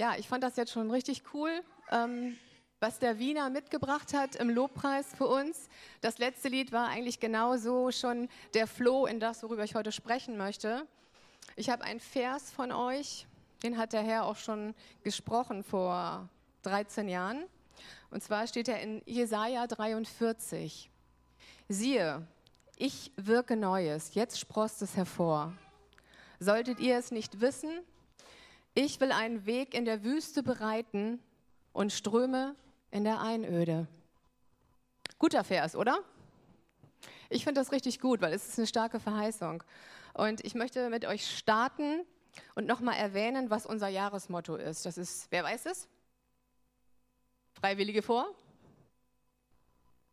Ja, ich fand das jetzt schon richtig cool, ähm, was der Wiener mitgebracht hat im Lobpreis für uns. Das letzte Lied war eigentlich genauso schon der Flow in das, worüber ich heute sprechen möchte. Ich habe einen Vers von euch, den hat der Herr auch schon gesprochen vor 13 Jahren. Und zwar steht er in Jesaja 43. Siehe, ich wirke Neues, jetzt sprost es hervor. Solltet ihr es nicht wissen, ich will einen Weg in der Wüste bereiten und Ströme in der Einöde. Guter Vers, oder? Ich finde das richtig gut, weil es ist eine starke Verheißung. Und ich möchte mit euch starten und nochmal erwähnen, was unser Jahresmotto ist. Das ist, wer weiß es? Freiwillige vor?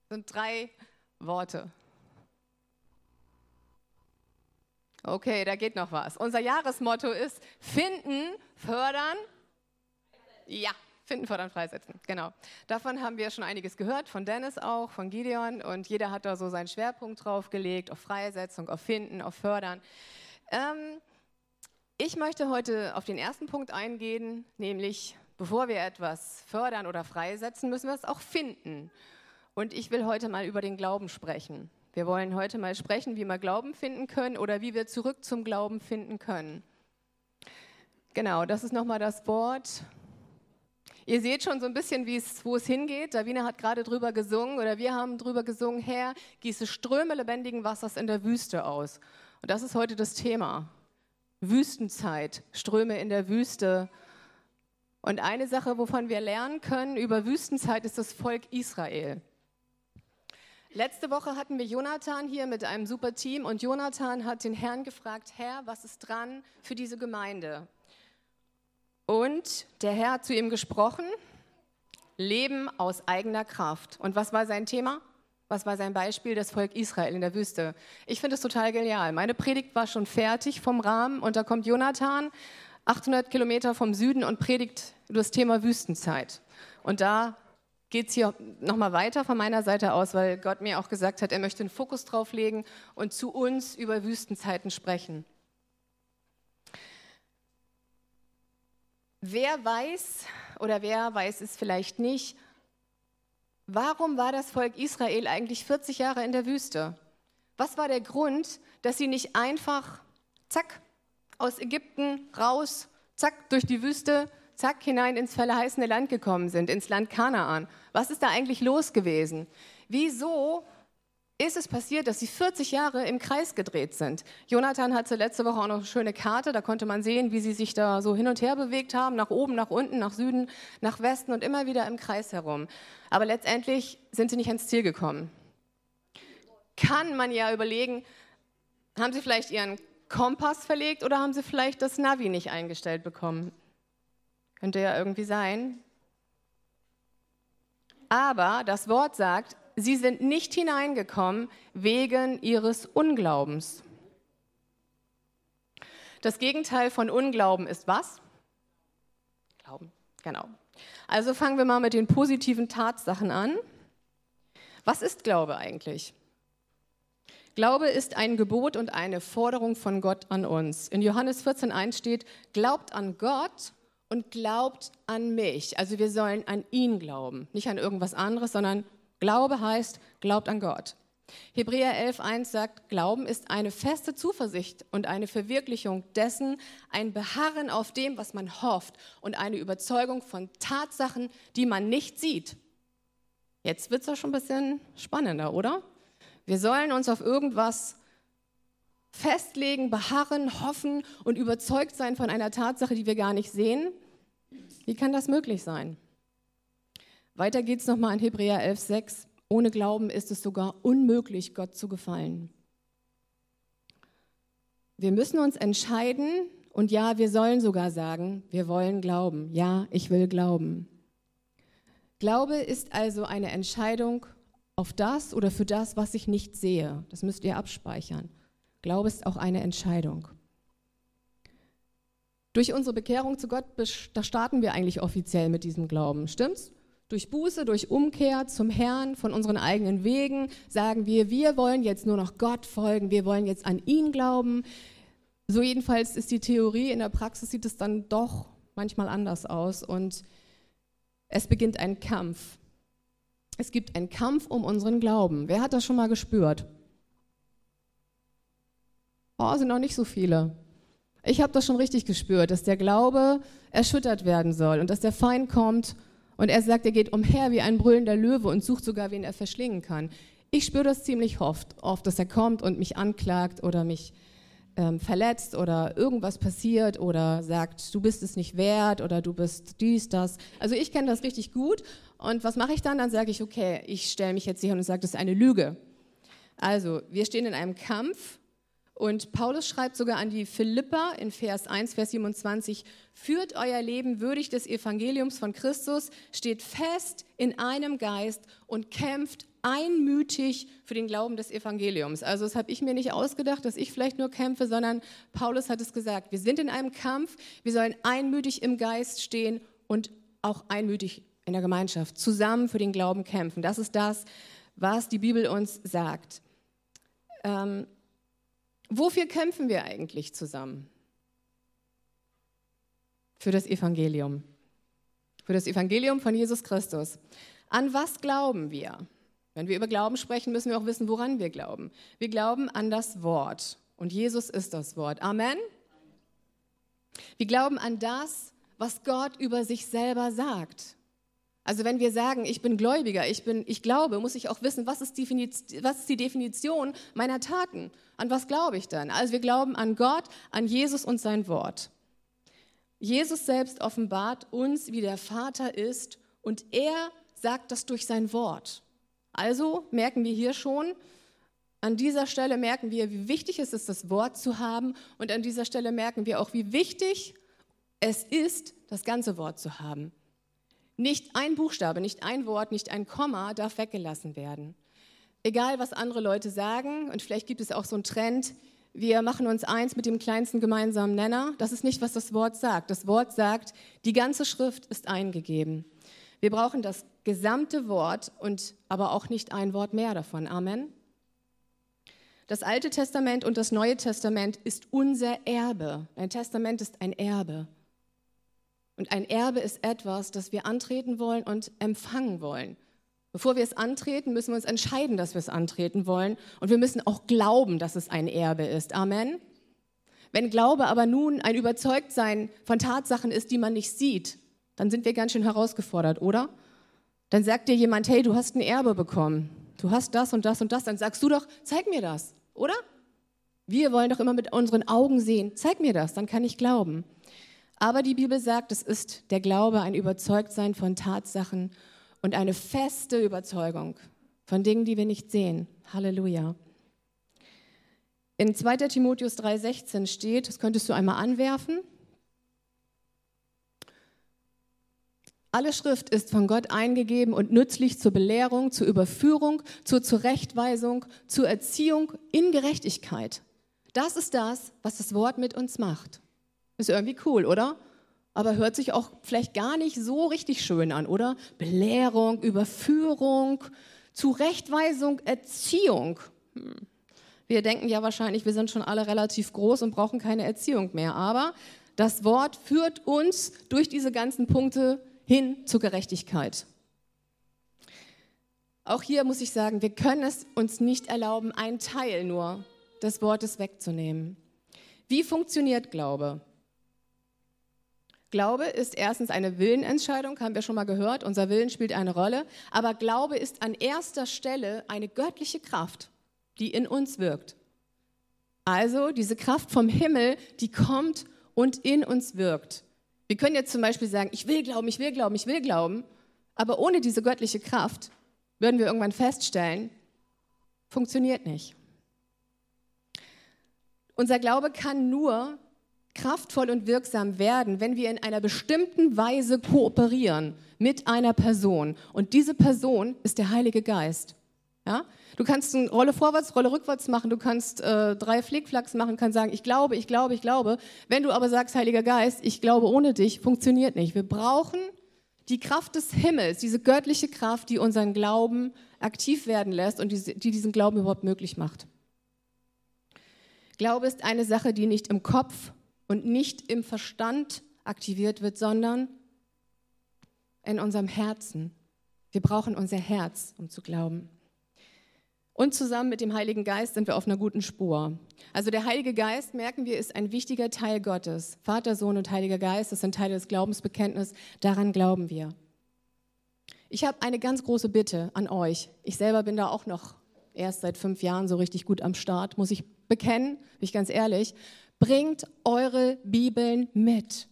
Das sind drei Worte. Okay, da geht noch was. Unser Jahresmotto ist finden, fördern. Ja, finden, fördern, freisetzen. Genau. Davon haben wir schon einiges gehört, von Dennis auch, von Gideon. Und jeder hat da so seinen Schwerpunkt drauf gelegt, auf Freisetzung, auf Finden, auf Fördern. Ähm, ich möchte heute auf den ersten Punkt eingehen, nämlich bevor wir etwas fördern oder freisetzen, müssen wir es auch finden. Und ich will heute mal über den Glauben sprechen. Wir wollen heute mal sprechen, wie wir Glauben finden können oder wie wir zurück zum Glauben finden können. Genau, das ist nochmal das Wort. Ihr seht schon so ein bisschen, wo es hingeht. Davina hat gerade drüber gesungen oder wir haben drüber gesungen, Herr, gieße Ströme lebendigen Wassers in der Wüste aus. Und das ist heute das Thema. Wüstenzeit, Ströme in der Wüste. Und eine Sache, wovon wir lernen können über Wüstenzeit, ist das Volk Israel. Letzte Woche hatten wir Jonathan hier mit einem super Team und Jonathan hat den Herrn gefragt, Herr, was ist dran für diese Gemeinde? Und der Herr hat zu ihm gesprochen, Leben aus eigener Kraft. Und was war sein Thema? Was war sein Beispiel? Das Volk Israel in der Wüste. Ich finde es total genial. Meine Predigt war schon fertig vom Rahmen und da kommt Jonathan, 800 Kilometer vom Süden und predigt über das Thema Wüstenzeit. Und da geht es hier nochmal weiter von meiner Seite aus, weil Gott mir auch gesagt hat, er möchte einen Fokus drauf legen und zu uns über Wüstenzeiten sprechen. Wer weiß oder wer weiß es vielleicht nicht, warum war das Volk Israel eigentlich 40 Jahre in der Wüste? Was war der Grund, dass sie nicht einfach, zack, aus Ägypten raus, zack, durch die Wüste zack, hinein ins verheißene Land gekommen sind, ins Land Kanaan. Was ist da eigentlich los gewesen? Wieso ist es passiert, dass sie 40 Jahre im Kreis gedreht sind. Jonathan hatte letzte Woche auch noch eine schöne Karte, da konnte man sehen, wie sie sich da so hin und her bewegt haben, nach oben, nach unten, nach Süden, nach Westen und immer wieder im Kreis herum. Aber letztendlich sind sie nicht ans Ziel gekommen. Kann man ja überlegen, haben sie vielleicht ihren Kompass verlegt oder haben sie vielleicht das Navi nicht eingestellt bekommen? Könnte ja irgendwie sein. Aber das Wort sagt, sie sind nicht hineingekommen wegen ihres Unglaubens. Das Gegenteil von Unglauben ist was? Glauben, genau. Also fangen wir mal mit den positiven Tatsachen an. Was ist Glaube eigentlich? Glaube ist ein Gebot und eine Forderung von Gott an uns. In Johannes 14.1 steht, glaubt an Gott und glaubt an mich. Also wir sollen an ihn glauben, nicht an irgendwas anderes, sondern Glaube heißt, glaubt an Gott. Hebräer 11.1 sagt, Glauben ist eine feste Zuversicht und eine Verwirklichung dessen, ein Beharren auf dem, was man hofft und eine Überzeugung von Tatsachen, die man nicht sieht. Jetzt wird es ja schon ein bisschen spannender, oder? Wir sollen uns auf irgendwas festlegen, beharren, hoffen und überzeugt sein von einer Tatsache, die wir gar nicht sehen? Wie kann das möglich sein? Weiter geht es nochmal in Hebräer 11,6. Ohne Glauben ist es sogar unmöglich, Gott zu gefallen. Wir müssen uns entscheiden und ja, wir sollen sogar sagen, wir wollen glauben. Ja, ich will glauben. Glaube ist also eine Entscheidung auf das oder für das, was ich nicht sehe. Das müsst ihr abspeichern. Glaube ist auch eine Entscheidung. Durch unsere Bekehrung zu Gott, da starten wir eigentlich offiziell mit diesem Glauben, stimmt's? Durch Buße, durch Umkehr zum Herrn von unseren eigenen Wegen sagen wir, wir wollen jetzt nur noch Gott folgen, wir wollen jetzt an ihn glauben. So jedenfalls ist die Theorie, in der Praxis sieht es dann doch manchmal anders aus und es beginnt ein Kampf. Es gibt einen Kampf um unseren Glauben. Wer hat das schon mal gespürt? Oh, sind noch nicht so viele. Ich habe das schon richtig gespürt, dass der Glaube erschüttert werden soll und dass der Feind kommt und er sagt, er geht umher wie ein brüllender Löwe und sucht sogar, wen er verschlingen kann. Ich spüre das ziemlich oft, oft, dass er kommt und mich anklagt oder mich ähm, verletzt oder irgendwas passiert oder sagt, du bist es nicht wert oder du bist dies, das. Also ich kenne das richtig gut. Und was mache ich dann? Dann sage ich, okay, ich stelle mich jetzt hier und sage, das ist eine Lüge. Also wir stehen in einem Kampf und Paulus schreibt sogar an die Philippa in Vers 1, Vers 27, führt euer Leben würdig des Evangeliums von Christus, steht fest in einem Geist und kämpft einmütig für den Glauben des Evangeliums. Also das habe ich mir nicht ausgedacht, dass ich vielleicht nur kämpfe, sondern Paulus hat es gesagt. Wir sind in einem Kampf, wir sollen einmütig im Geist stehen und auch einmütig in der Gemeinschaft zusammen für den Glauben kämpfen. Das ist das, was die Bibel uns sagt. Ähm, Wofür kämpfen wir eigentlich zusammen? Für das Evangelium. Für das Evangelium von Jesus Christus. An was glauben wir? Wenn wir über Glauben sprechen, müssen wir auch wissen, woran wir glauben. Wir glauben an das Wort. Und Jesus ist das Wort. Amen. Wir glauben an das, was Gott über sich selber sagt. Also wenn wir sagen, ich bin Gläubiger, ich, bin, ich glaube, muss ich auch wissen, was ist, was ist die Definition meiner Taten? An was glaube ich dann? Also wir glauben an Gott, an Jesus und sein Wort. Jesus selbst offenbart uns, wie der Vater ist und er sagt das durch sein Wort. Also merken wir hier schon, an dieser Stelle merken wir, wie wichtig es ist, das Wort zu haben und an dieser Stelle merken wir auch, wie wichtig es ist, das ganze Wort zu haben. Nicht ein Buchstabe, nicht ein Wort, nicht ein Komma darf weggelassen werden. Egal, was andere Leute sagen, und vielleicht gibt es auch so einen Trend, wir machen uns eins mit dem kleinsten gemeinsamen Nenner. Das ist nicht, was das Wort sagt. Das Wort sagt, die ganze Schrift ist eingegeben. Wir brauchen das gesamte Wort und aber auch nicht ein Wort mehr davon. Amen. Das Alte Testament und das Neue Testament ist unser Erbe. Ein Testament ist ein Erbe. Und ein Erbe ist etwas, das wir antreten wollen und empfangen wollen. Bevor wir es antreten, müssen wir uns entscheiden, dass wir es antreten wollen. Und wir müssen auch glauben, dass es ein Erbe ist. Amen. Wenn Glaube aber nun ein Überzeugtsein von Tatsachen ist, die man nicht sieht, dann sind wir ganz schön herausgefordert, oder? Dann sagt dir jemand, hey, du hast ein Erbe bekommen. Du hast das und das und das. Dann sagst du doch, zeig mir das, oder? Wir wollen doch immer mit unseren Augen sehen. Zeig mir das, dann kann ich glauben. Aber die Bibel sagt, es ist der Glaube ein Überzeugtsein von Tatsachen und eine feste Überzeugung von Dingen, die wir nicht sehen. Halleluja. In 2. Timotheus 3,16 steht, das könntest du einmal anwerfen. Alle Schrift ist von Gott eingegeben und nützlich zur Belehrung, zur Überführung, zur Zurechtweisung, zur Erziehung in Gerechtigkeit. Das ist das, was das Wort mit uns macht. Ist irgendwie cool, oder? Aber hört sich auch vielleicht gar nicht so richtig schön an, oder? Belehrung, Überführung, Zurechtweisung, Erziehung. Hm. Wir denken ja wahrscheinlich, wir sind schon alle relativ groß und brauchen keine Erziehung mehr. Aber das Wort führt uns durch diese ganzen Punkte hin zur Gerechtigkeit. Auch hier muss ich sagen, wir können es uns nicht erlauben, einen Teil nur des Wortes wegzunehmen. Wie funktioniert Glaube? Glaube ist erstens eine Willenentscheidung, haben wir schon mal gehört. Unser Willen spielt eine Rolle. Aber Glaube ist an erster Stelle eine göttliche Kraft, die in uns wirkt. Also diese Kraft vom Himmel, die kommt und in uns wirkt. Wir können jetzt zum Beispiel sagen, ich will glauben, ich will glauben, ich will glauben. Aber ohne diese göttliche Kraft würden wir irgendwann feststellen, funktioniert nicht. Unser Glaube kann nur kraftvoll und wirksam werden, wenn wir in einer bestimmten Weise kooperieren mit einer Person. Und diese Person ist der Heilige Geist. Ja? Du kannst eine Rolle vorwärts, Rolle rückwärts machen, du kannst äh, drei Flickflacks machen, kannst sagen, ich glaube, ich glaube, ich glaube. Wenn du aber sagst, Heiliger Geist, ich glaube ohne dich, funktioniert nicht. Wir brauchen die Kraft des Himmels, diese göttliche Kraft, die unseren Glauben aktiv werden lässt und die, die diesen Glauben überhaupt möglich macht. Glaube ist eine Sache, die nicht im Kopf und nicht im Verstand aktiviert wird, sondern in unserem Herzen. Wir brauchen unser Herz, um zu glauben. Und zusammen mit dem Heiligen Geist sind wir auf einer guten Spur. Also der Heilige Geist, merken wir, ist ein wichtiger Teil Gottes. Vater, Sohn und Heiliger Geist, das sind Teile des Glaubensbekenntnisses, daran glauben wir. Ich habe eine ganz große Bitte an euch. Ich selber bin da auch noch erst seit fünf Jahren so richtig gut am Start, muss ich bekennen, bin ich ganz ehrlich. Bringt eure Bibeln mit.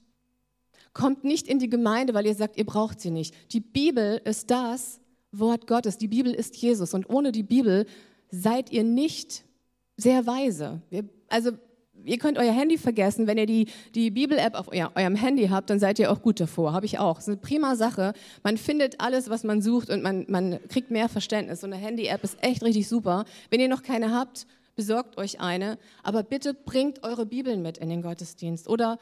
Kommt nicht in die Gemeinde, weil ihr sagt, ihr braucht sie nicht. Die Bibel ist das Wort Gottes. Die Bibel ist Jesus. Und ohne die Bibel seid ihr nicht sehr weise. also ihr könnt euer Handy vergessen. Wenn ihr die, die Bibel-App auf euer, eurem Handy habt, dann seid ihr auch gut davor. Habe ich auch. Das ist eine prima Sache. Man findet alles, was man sucht und man, man kriegt mehr Verständnis. So eine Handy-App ist echt richtig super. Wenn ihr noch keine habt, besorgt euch eine. Aber bitte bringt eure Bibeln mit in den Gottesdienst. Oder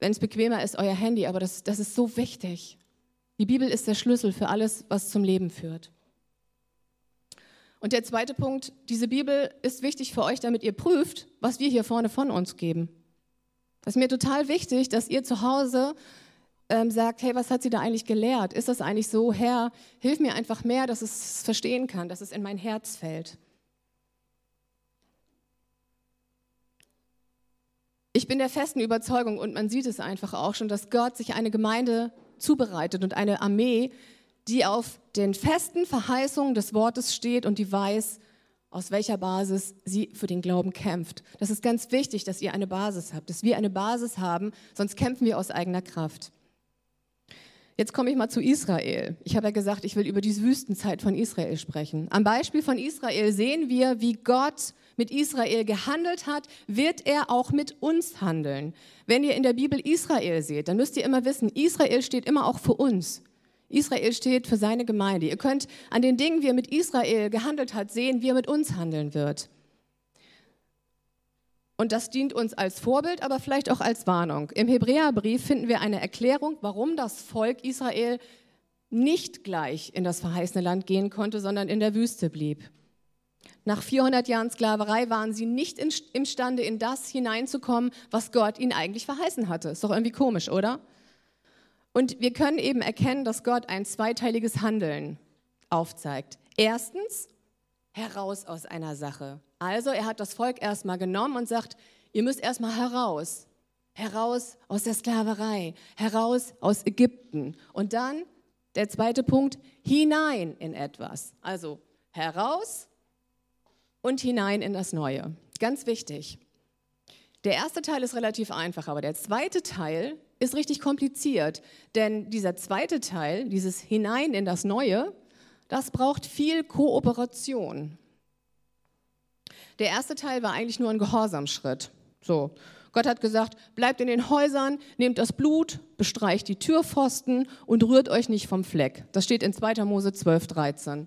wenn es bequemer ist, euer Handy. Aber das, das ist so wichtig. Die Bibel ist der Schlüssel für alles, was zum Leben führt. Und der zweite Punkt, diese Bibel ist wichtig für euch, damit ihr prüft, was wir hier vorne von uns geben. Das ist mir total wichtig, dass ihr zu Hause ähm, sagt, hey, was hat sie da eigentlich gelehrt? Ist das eigentlich so, Herr, hilf mir einfach mehr, dass es verstehen kann, dass es in mein Herz fällt. Ich bin der festen Überzeugung, und man sieht es einfach auch schon, dass Gott sich eine Gemeinde zubereitet und eine Armee, die auf den festen Verheißungen des Wortes steht und die weiß, aus welcher Basis sie für den Glauben kämpft. Das ist ganz wichtig, dass ihr eine Basis habt, dass wir eine Basis haben, sonst kämpfen wir aus eigener Kraft. Jetzt komme ich mal zu Israel. Ich habe ja gesagt, ich will über die Wüstenzeit von Israel sprechen. Am Beispiel von Israel sehen wir, wie Gott mit Israel gehandelt hat, wird er auch mit uns handeln. Wenn ihr in der Bibel Israel seht, dann müsst ihr immer wissen, Israel steht immer auch für uns. Israel steht für seine Gemeinde. Ihr könnt an den Dingen, wie er mit Israel gehandelt hat, sehen, wie er mit uns handeln wird. Und das dient uns als Vorbild, aber vielleicht auch als Warnung. Im Hebräerbrief finden wir eine Erklärung, warum das Volk Israel nicht gleich in das verheißene Land gehen konnte, sondern in der Wüste blieb. Nach 400 Jahren Sklaverei waren sie nicht imstande, in das hineinzukommen, was Gott ihnen eigentlich verheißen hatte. Ist doch irgendwie komisch, oder? Und wir können eben erkennen, dass Gott ein zweiteiliges Handeln aufzeigt. Erstens, heraus aus einer Sache. Also er hat das Volk erstmal genommen und sagt, ihr müsst erstmal heraus. Heraus aus der Sklaverei, heraus aus Ägypten. Und dann der zweite Punkt, hinein in etwas. Also heraus und hinein in das Neue. Ganz wichtig. Der erste Teil ist relativ einfach, aber der zweite Teil ist richtig kompliziert, denn dieser zweite Teil, dieses hinein in das Neue, das braucht viel Kooperation. Der erste Teil war eigentlich nur ein Gehorsamschritt. So, Gott hat gesagt, bleibt in den Häusern, nehmt das Blut, bestreicht die Türpfosten und rührt euch nicht vom Fleck. Das steht in 2. Mose 12, 13.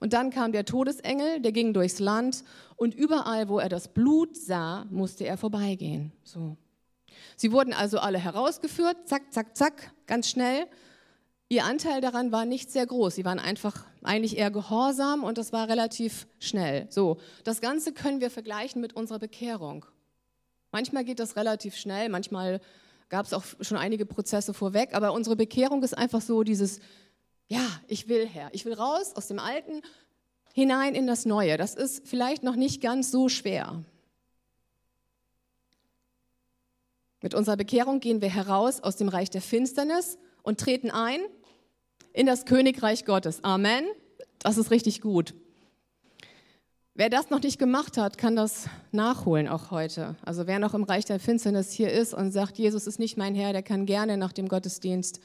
Und dann kam der Todesengel, der ging durchs Land und überall, wo er das Blut sah, musste er vorbeigehen. So. Sie wurden also alle herausgeführt, zack, zack, zack, ganz schnell. Ihr Anteil daran war nicht sehr groß. Sie waren einfach eigentlich eher gehorsam und das war relativ schnell. So, das Ganze können wir vergleichen mit unserer Bekehrung. Manchmal geht das relativ schnell, manchmal gab es auch schon einige Prozesse vorweg, aber unsere Bekehrung ist einfach so dieses ja, ich will Herr. Ich will raus aus dem Alten hinein in das Neue. Das ist vielleicht noch nicht ganz so schwer. Mit unserer Bekehrung gehen wir heraus aus dem Reich der Finsternis und treten ein in das Königreich Gottes. Amen. Das ist richtig gut. Wer das noch nicht gemacht hat, kann das nachholen auch heute. Also wer noch im Reich der Finsternis hier ist und sagt, Jesus ist nicht mein Herr, der kann gerne nach dem Gottesdienst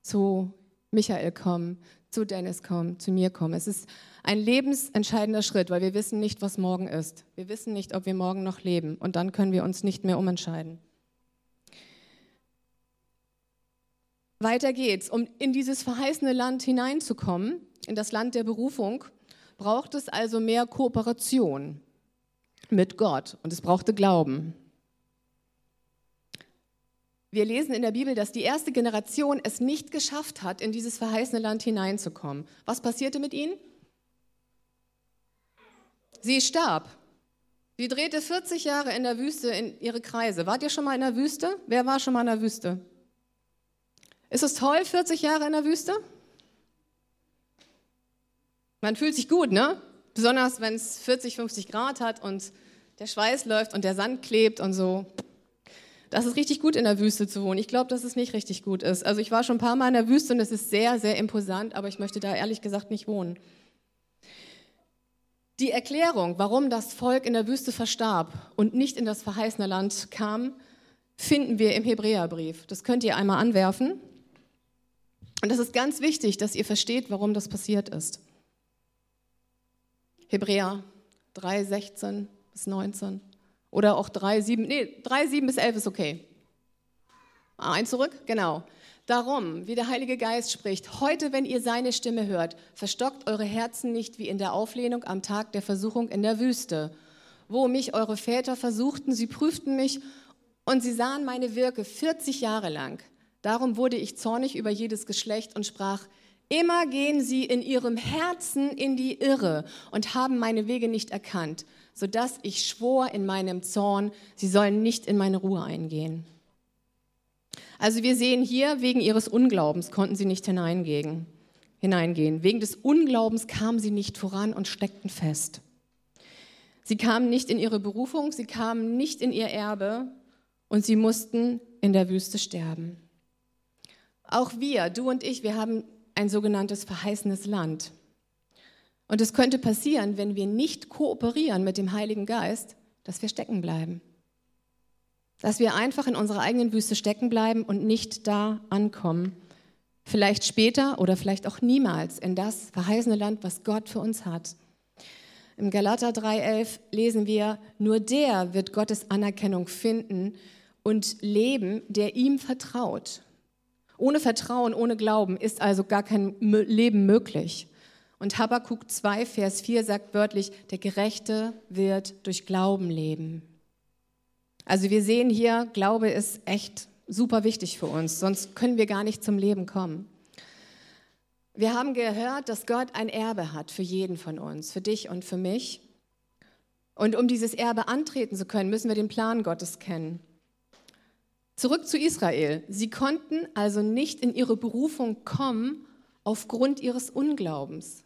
zu Michael kommen, zu Dennis kommen, zu mir kommen. Es ist ein lebensentscheidender Schritt, weil wir wissen nicht, was morgen ist. Wir wissen nicht, ob wir morgen noch leben und dann können wir uns nicht mehr umentscheiden. Weiter geht's. Um in dieses verheißene Land hineinzukommen, in das Land der Berufung, braucht es also mehr Kooperation mit Gott und es brauchte Glauben. Wir lesen in der Bibel, dass die erste Generation es nicht geschafft hat, in dieses verheißene Land hineinzukommen. Was passierte mit ihnen? Sie starb. Sie drehte 40 Jahre in der Wüste in ihre Kreise. Wart ihr schon mal in der Wüste? Wer war schon mal in der Wüste? Ist es toll, 40 Jahre in der Wüste? Man fühlt sich gut, ne? Besonders wenn es 40, 50 Grad hat und der Schweiß läuft und der Sand klebt und so. Das ist richtig gut in der Wüste zu wohnen. Ich glaube, dass es nicht richtig gut ist. Also ich war schon ein paar Mal in der Wüste und es ist sehr, sehr imposant, aber ich möchte da ehrlich gesagt nicht wohnen. Die Erklärung, warum das Volk in der Wüste verstarb und nicht in das verheißene Land kam, finden wir im Hebräerbrief. Das könnt ihr einmal anwerfen. Und das ist ganz wichtig, dass ihr versteht, warum das passiert ist. Hebräer 3, 16 bis 19. Oder auch 3, 7, nee, 3, 7 bis 11 ist okay. Ah, ein zurück, genau. Darum, wie der Heilige Geist spricht, heute, wenn ihr seine Stimme hört, verstockt eure Herzen nicht wie in der Auflehnung am Tag der Versuchung in der Wüste, wo mich eure Väter versuchten, sie prüften mich und sie sahen meine Wirke 40 Jahre lang. Darum wurde ich zornig über jedes Geschlecht und sprach, immer gehen sie in ihrem Herzen in die Irre und haben meine Wege nicht erkannt, sodass ich schwor in meinem Zorn, sie sollen nicht in meine Ruhe eingehen. Also wir sehen hier, wegen ihres Unglaubens konnten sie nicht hineingehen. hineingehen. Wegen des Unglaubens kamen sie nicht voran und steckten fest. Sie kamen nicht in ihre Berufung, sie kamen nicht in ihr Erbe und sie mussten in der Wüste sterben. Auch wir, du und ich, wir haben ein sogenanntes verheißenes Land. Und es könnte passieren, wenn wir nicht kooperieren mit dem Heiligen Geist, dass wir stecken bleiben. Dass wir einfach in unserer eigenen Wüste stecken bleiben und nicht da ankommen. Vielleicht später oder vielleicht auch niemals in das verheißene Land, was Gott für uns hat. Im Galater 3,11 lesen wir, nur der wird Gottes Anerkennung finden und leben, der ihm vertraut. Ohne Vertrauen, ohne Glauben ist also gar kein Leben möglich. Und Habakkuk 2, Vers 4 sagt wörtlich, der Gerechte wird durch Glauben leben. Also wir sehen hier, Glaube ist echt super wichtig für uns, sonst können wir gar nicht zum Leben kommen. Wir haben gehört, dass Gott ein Erbe hat für jeden von uns, für dich und für mich. Und um dieses Erbe antreten zu können, müssen wir den Plan Gottes kennen. Zurück zu Israel. Sie konnten also nicht in ihre Berufung kommen aufgrund ihres Unglaubens.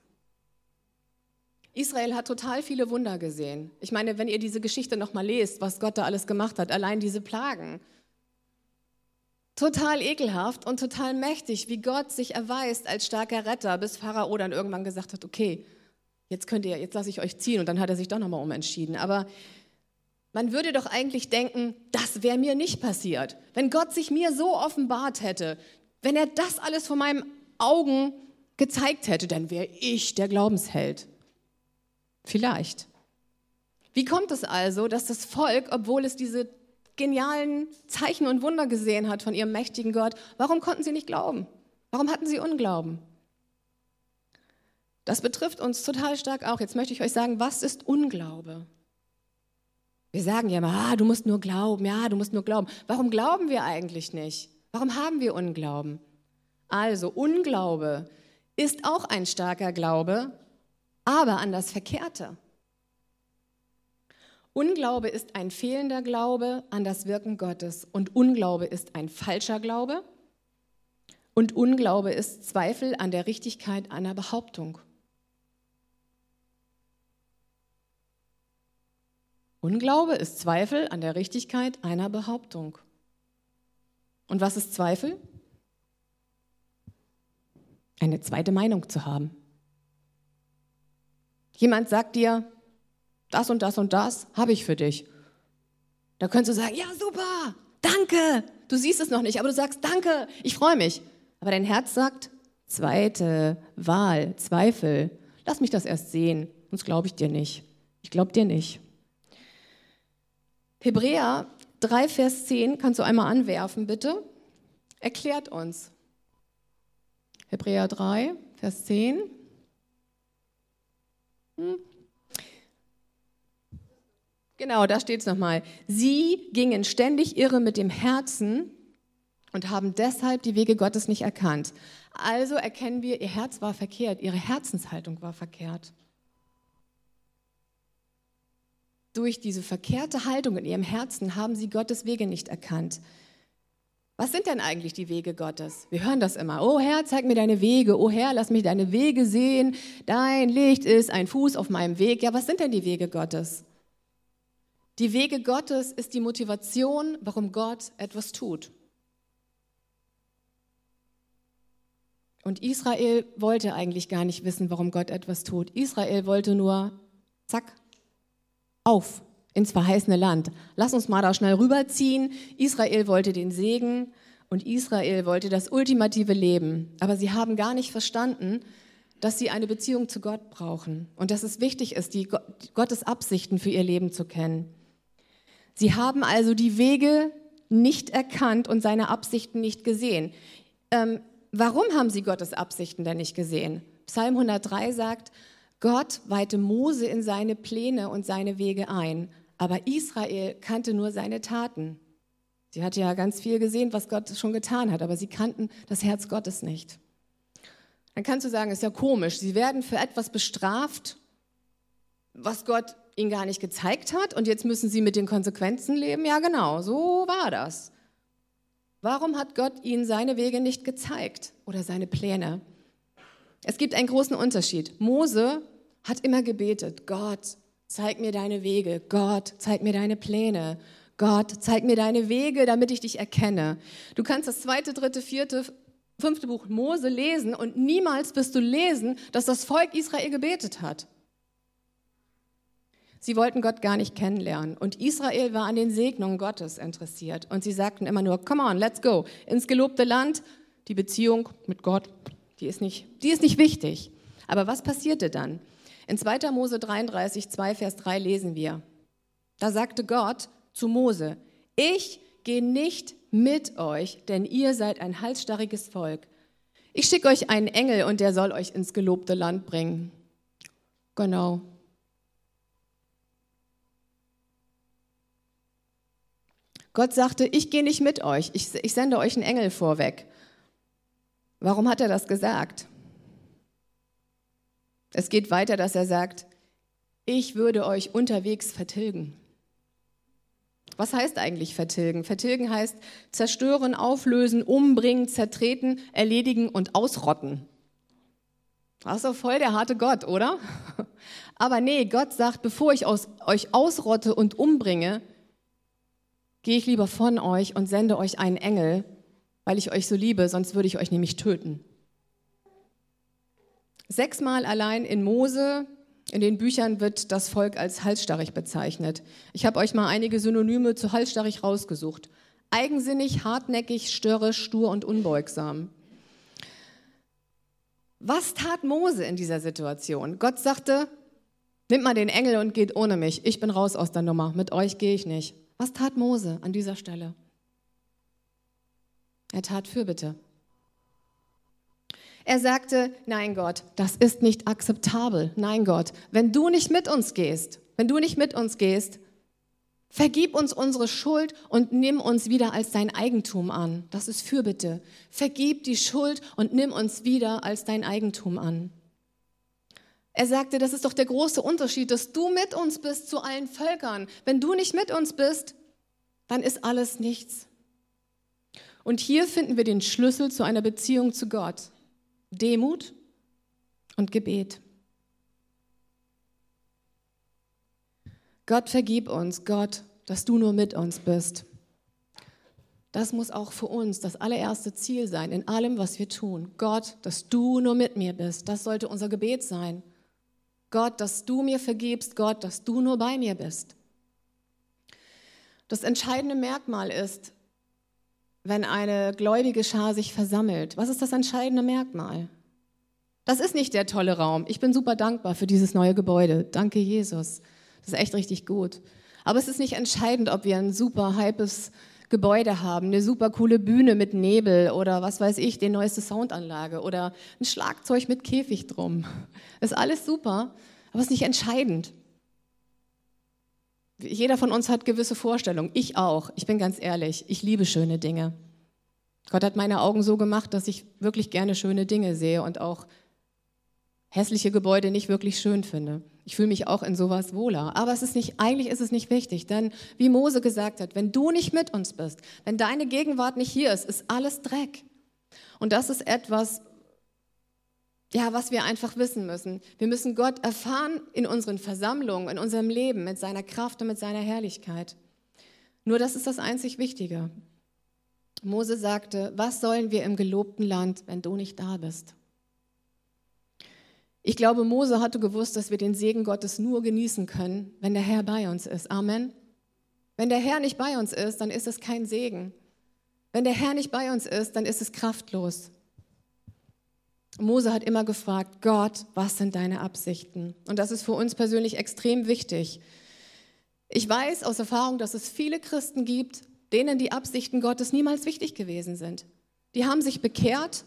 Israel hat total viele Wunder gesehen. Ich meine, wenn ihr diese Geschichte nochmal lest, was Gott da alles gemacht hat, allein diese Plagen. Total ekelhaft und total mächtig, wie Gott sich erweist als starker Retter, bis Pharao dann irgendwann gesagt hat, okay, jetzt könnt ihr, jetzt lasse ich euch ziehen und dann hat er sich doch nochmal umentschieden. Aber man würde doch eigentlich denken, das wäre mir nicht passiert. Wenn Gott sich mir so offenbart hätte, wenn er das alles vor meinen Augen gezeigt hätte, dann wäre ich der Glaubensheld. Vielleicht. Wie kommt es also, dass das Volk, obwohl es diese genialen Zeichen und Wunder gesehen hat von ihrem mächtigen Gott, warum konnten sie nicht glauben? Warum hatten sie Unglauben? Das betrifft uns total stark auch. Jetzt möchte ich euch sagen, was ist Unglaube? Wir sagen ja immer, ah, du musst nur glauben, ja, du musst nur glauben. Warum glauben wir eigentlich nicht? Warum haben wir Unglauben? Also, Unglaube ist auch ein starker Glaube, aber an das Verkehrte. Unglaube ist ein fehlender Glaube an das Wirken Gottes und Unglaube ist ein falscher Glaube und Unglaube ist Zweifel an der Richtigkeit einer Behauptung. Unglaube ist Zweifel an der Richtigkeit einer Behauptung. Und was ist Zweifel? Eine zweite Meinung zu haben. Jemand sagt dir, das und das und das habe ich für dich. Da könntest du sagen, ja super, danke. Du siehst es noch nicht, aber du sagst, danke, ich freue mich. Aber dein Herz sagt, zweite Wahl, Zweifel. Lass mich das erst sehen, sonst glaube ich dir nicht. Ich glaube dir nicht. Hebräer 3, Vers 10, kannst du einmal anwerfen, bitte? Erklärt uns. Hebräer 3, Vers 10. Hm. Genau, da steht es nochmal. Sie gingen ständig irre mit dem Herzen und haben deshalb die Wege Gottes nicht erkannt. Also erkennen wir, ihr Herz war verkehrt, ihre Herzenshaltung war verkehrt. durch diese verkehrte Haltung in ihrem Herzen haben sie Gottes Wege nicht erkannt. Was sind denn eigentlich die Wege Gottes? Wir hören das immer. Oh Herr, zeig mir deine Wege. Oh Herr, lass mich deine Wege sehen. Dein Licht ist ein Fuß auf meinem Weg. Ja, was sind denn die Wege Gottes? Die Wege Gottes ist die Motivation, warum Gott etwas tut. Und Israel wollte eigentlich gar nicht wissen, warum Gott etwas tut. Israel wollte nur, zack, auf ins verheißene Land. Lass uns mal da schnell rüberziehen. Israel wollte den Segen und Israel wollte das ultimative Leben. Aber sie haben gar nicht verstanden, dass sie eine Beziehung zu Gott brauchen und dass es wichtig ist, die Gottes Absichten für ihr Leben zu kennen. Sie haben also die Wege nicht erkannt und seine Absichten nicht gesehen. Ähm, warum haben sie Gottes Absichten denn nicht gesehen? Psalm 103 sagt, Gott weihte Mose in seine Pläne und seine Wege ein, aber Israel kannte nur seine Taten. Sie hatte ja ganz viel gesehen, was Gott schon getan hat, aber sie kannten das Herz Gottes nicht. Dann kannst du sagen, ist ja komisch, sie werden für etwas bestraft, was Gott ihnen gar nicht gezeigt hat und jetzt müssen sie mit den Konsequenzen leben. Ja, genau, so war das. Warum hat Gott ihnen seine Wege nicht gezeigt oder seine Pläne? Es gibt einen großen Unterschied. Mose hat immer gebetet, Gott, zeig mir deine Wege, Gott, zeig mir deine Pläne, Gott, zeig mir deine Wege, damit ich dich erkenne. Du kannst das zweite, dritte, vierte, fünfte Buch Mose lesen und niemals wirst du lesen, dass das Volk Israel gebetet hat. Sie wollten Gott gar nicht kennenlernen. Und Israel war an den Segnungen Gottes interessiert. Und sie sagten immer nur, come on, let's go, ins gelobte Land. Die Beziehung mit Gott, die ist nicht, die ist nicht wichtig. Aber was passierte dann? In 2. Mose 33, 2, Vers 3 lesen wir, da sagte Gott zu Mose, ich gehe nicht mit euch, denn ihr seid ein halsstarriges Volk. Ich schicke euch einen Engel und der soll euch ins gelobte Land bringen. Genau. Gott sagte, ich gehe nicht mit euch, ich, ich sende euch einen Engel vorweg. Warum hat er das gesagt? Es geht weiter, dass er sagt, ich würde euch unterwegs vertilgen. Was heißt eigentlich vertilgen? Vertilgen heißt zerstören, auflösen, umbringen, zertreten, erledigen und ausrotten. Das ist doch voll der harte Gott, oder? Aber nee, Gott sagt, bevor ich aus, euch ausrotte und umbringe, gehe ich lieber von euch und sende euch einen Engel, weil ich euch so liebe, sonst würde ich euch nämlich töten. Sechsmal allein in Mose, in den Büchern wird das Volk als halsstarrig bezeichnet. Ich habe euch mal einige Synonyme zu halsstarrig rausgesucht. Eigensinnig, hartnäckig, störrisch, stur und unbeugsam. Was tat Mose in dieser Situation? Gott sagte, nimmt mal den Engel und geht ohne mich. Ich bin raus aus der Nummer. Mit euch gehe ich nicht. Was tat Mose an dieser Stelle? Er tat Fürbitte. Er sagte, nein Gott, das ist nicht akzeptabel. Nein Gott, wenn du nicht mit uns gehst, wenn du nicht mit uns gehst, vergib uns unsere Schuld und nimm uns wieder als dein Eigentum an. Das ist Fürbitte. Vergib die Schuld und nimm uns wieder als dein Eigentum an. Er sagte, das ist doch der große Unterschied, dass du mit uns bist zu allen Völkern. Wenn du nicht mit uns bist, dann ist alles nichts. Und hier finden wir den Schlüssel zu einer Beziehung zu Gott. Demut und Gebet. Gott vergib uns, Gott, dass du nur mit uns bist. Das muss auch für uns das allererste Ziel sein in allem, was wir tun. Gott, dass du nur mit mir bist. Das sollte unser Gebet sein. Gott, dass du mir vergibst. Gott, dass du nur bei mir bist. Das entscheidende Merkmal ist, wenn eine gläubige Schar sich versammelt? Was ist das entscheidende Merkmal? Das ist nicht der tolle Raum. Ich bin super dankbar für dieses neue Gebäude. Danke, Jesus. Das ist echt richtig gut. Aber es ist nicht entscheidend, ob wir ein super hypes Gebäude haben, eine super coole Bühne mit Nebel oder was weiß ich, die neueste Soundanlage oder ein Schlagzeug mit Käfig drum. Das ist alles super, aber es ist nicht entscheidend. Jeder von uns hat gewisse Vorstellungen. Ich auch. Ich bin ganz ehrlich. Ich liebe schöne Dinge. Gott hat meine Augen so gemacht, dass ich wirklich gerne schöne Dinge sehe und auch hässliche Gebäude nicht wirklich schön finde. Ich fühle mich auch in sowas wohler. Aber es ist nicht, eigentlich ist es nicht wichtig, denn wie Mose gesagt hat, wenn du nicht mit uns bist, wenn deine Gegenwart nicht hier ist, ist alles Dreck. Und das ist etwas, ja, was wir einfach wissen müssen. Wir müssen Gott erfahren in unseren Versammlungen, in unserem Leben, mit seiner Kraft und mit seiner Herrlichkeit. Nur das ist das einzig Wichtige. Mose sagte, was sollen wir im gelobten Land, wenn du nicht da bist? Ich glaube, Mose hatte gewusst, dass wir den Segen Gottes nur genießen können, wenn der Herr bei uns ist. Amen. Wenn der Herr nicht bei uns ist, dann ist es kein Segen. Wenn der Herr nicht bei uns ist, dann ist es kraftlos. Mose hat immer gefragt, Gott, was sind deine Absichten? Und das ist für uns persönlich extrem wichtig. Ich weiß aus Erfahrung, dass es viele Christen gibt, denen die Absichten Gottes niemals wichtig gewesen sind. Die haben sich bekehrt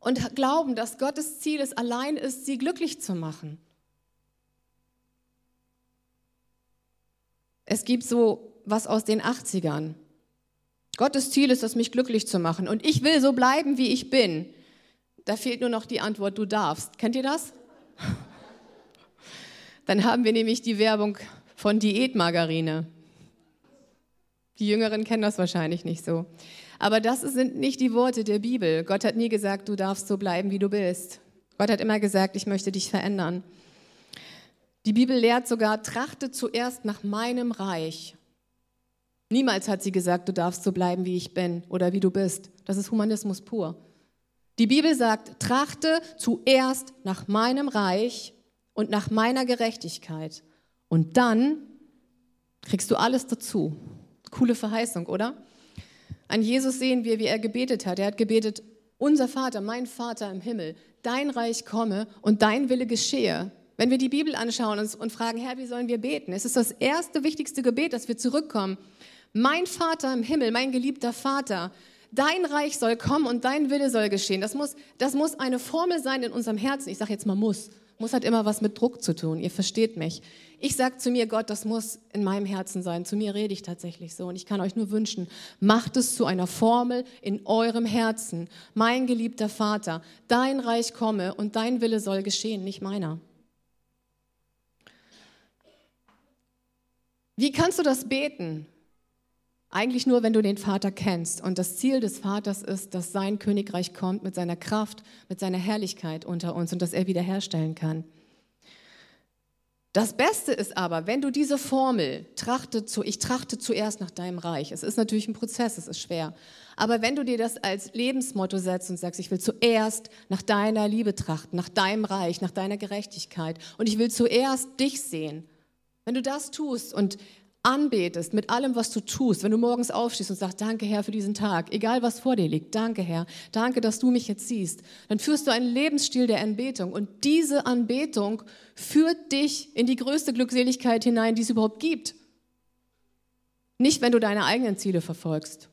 und glauben, dass Gottes Ziel es allein ist, sie glücklich zu machen. Es gibt so was aus den 80ern. Gottes Ziel ist es, mich glücklich zu machen und ich will so bleiben, wie ich bin. Da fehlt nur noch die Antwort, du darfst. Kennt ihr das? Dann haben wir nämlich die Werbung von Diätmargarine. Die Jüngeren kennen das wahrscheinlich nicht so. Aber das sind nicht die Worte der Bibel. Gott hat nie gesagt, du darfst so bleiben, wie du bist. Gott hat immer gesagt, ich möchte dich verändern. Die Bibel lehrt sogar, trachte zuerst nach meinem Reich. Niemals hat sie gesagt, du darfst so bleiben, wie ich bin oder wie du bist. Das ist Humanismus pur. Die Bibel sagt, trachte zuerst nach meinem Reich und nach meiner Gerechtigkeit. Und dann kriegst du alles dazu. Coole Verheißung, oder? An Jesus sehen wir, wie er gebetet hat. Er hat gebetet, unser Vater, mein Vater im Himmel, dein Reich komme und dein Wille geschehe. Wenn wir die Bibel anschauen und fragen, Herr, wie sollen wir beten? Es ist das erste, wichtigste Gebet, dass wir zurückkommen. Mein Vater im Himmel, mein geliebter Vater, dein Reich soll kommen und dein Wille soll geschehen. Das muss, das muss eine Formel sein in unserem Herzen. Ich sage jetzt mal muss. Muss hat immer was mit Druck zu tun. Ihr versteht mich. Ich sage zu mir, Gott, das muss in meinem Herzen sein. Zu mir rede ich tatsächlich so. Und ich kann euch nur wünschen, macht es zu einer Formel in eurem Herzen. Mein geliebter Vater, dein Reich komme und dein Wille soll geschehen, nicht meiner. Wie kannst du das beten? Eigentlich nur, wenn du den Vater kennst. Und das Ziel des Vaters ist, dass sein Königreich kommt mit seiner Kraft, mit seiner Herrlichkeit unter uns und dass er wiederherstellen kann. Das Beste ist aber, wenn du diese Formel trachte zu, ich trachte zuerst nach deinem Reich. Es ist natürlich ein Prozess, es ist schwer. Aber wenn du dir das als Lebensmotto setzt und sagst, ich will zuerst nach deiner Liebe trachten, nach deinem Reich, nach deiner Gerechtigkeit und ich will zuerst dich sehen. Wenn du das tust und anbetest mit allem, was du tust, wenn du morgens aufstehst und sagst, danke Herr für diesen Tag, egal was vor dir liegt, danke Herr, danke, dass du mich jetzt siehst, dann führst du einen Lebensstil der Anbetung und diese Anbetung führt dich in die größte Glückseligkeit hinein, die es überhaupt gibt. Nicht, wenn du deine eigenen Ziele verfolgst.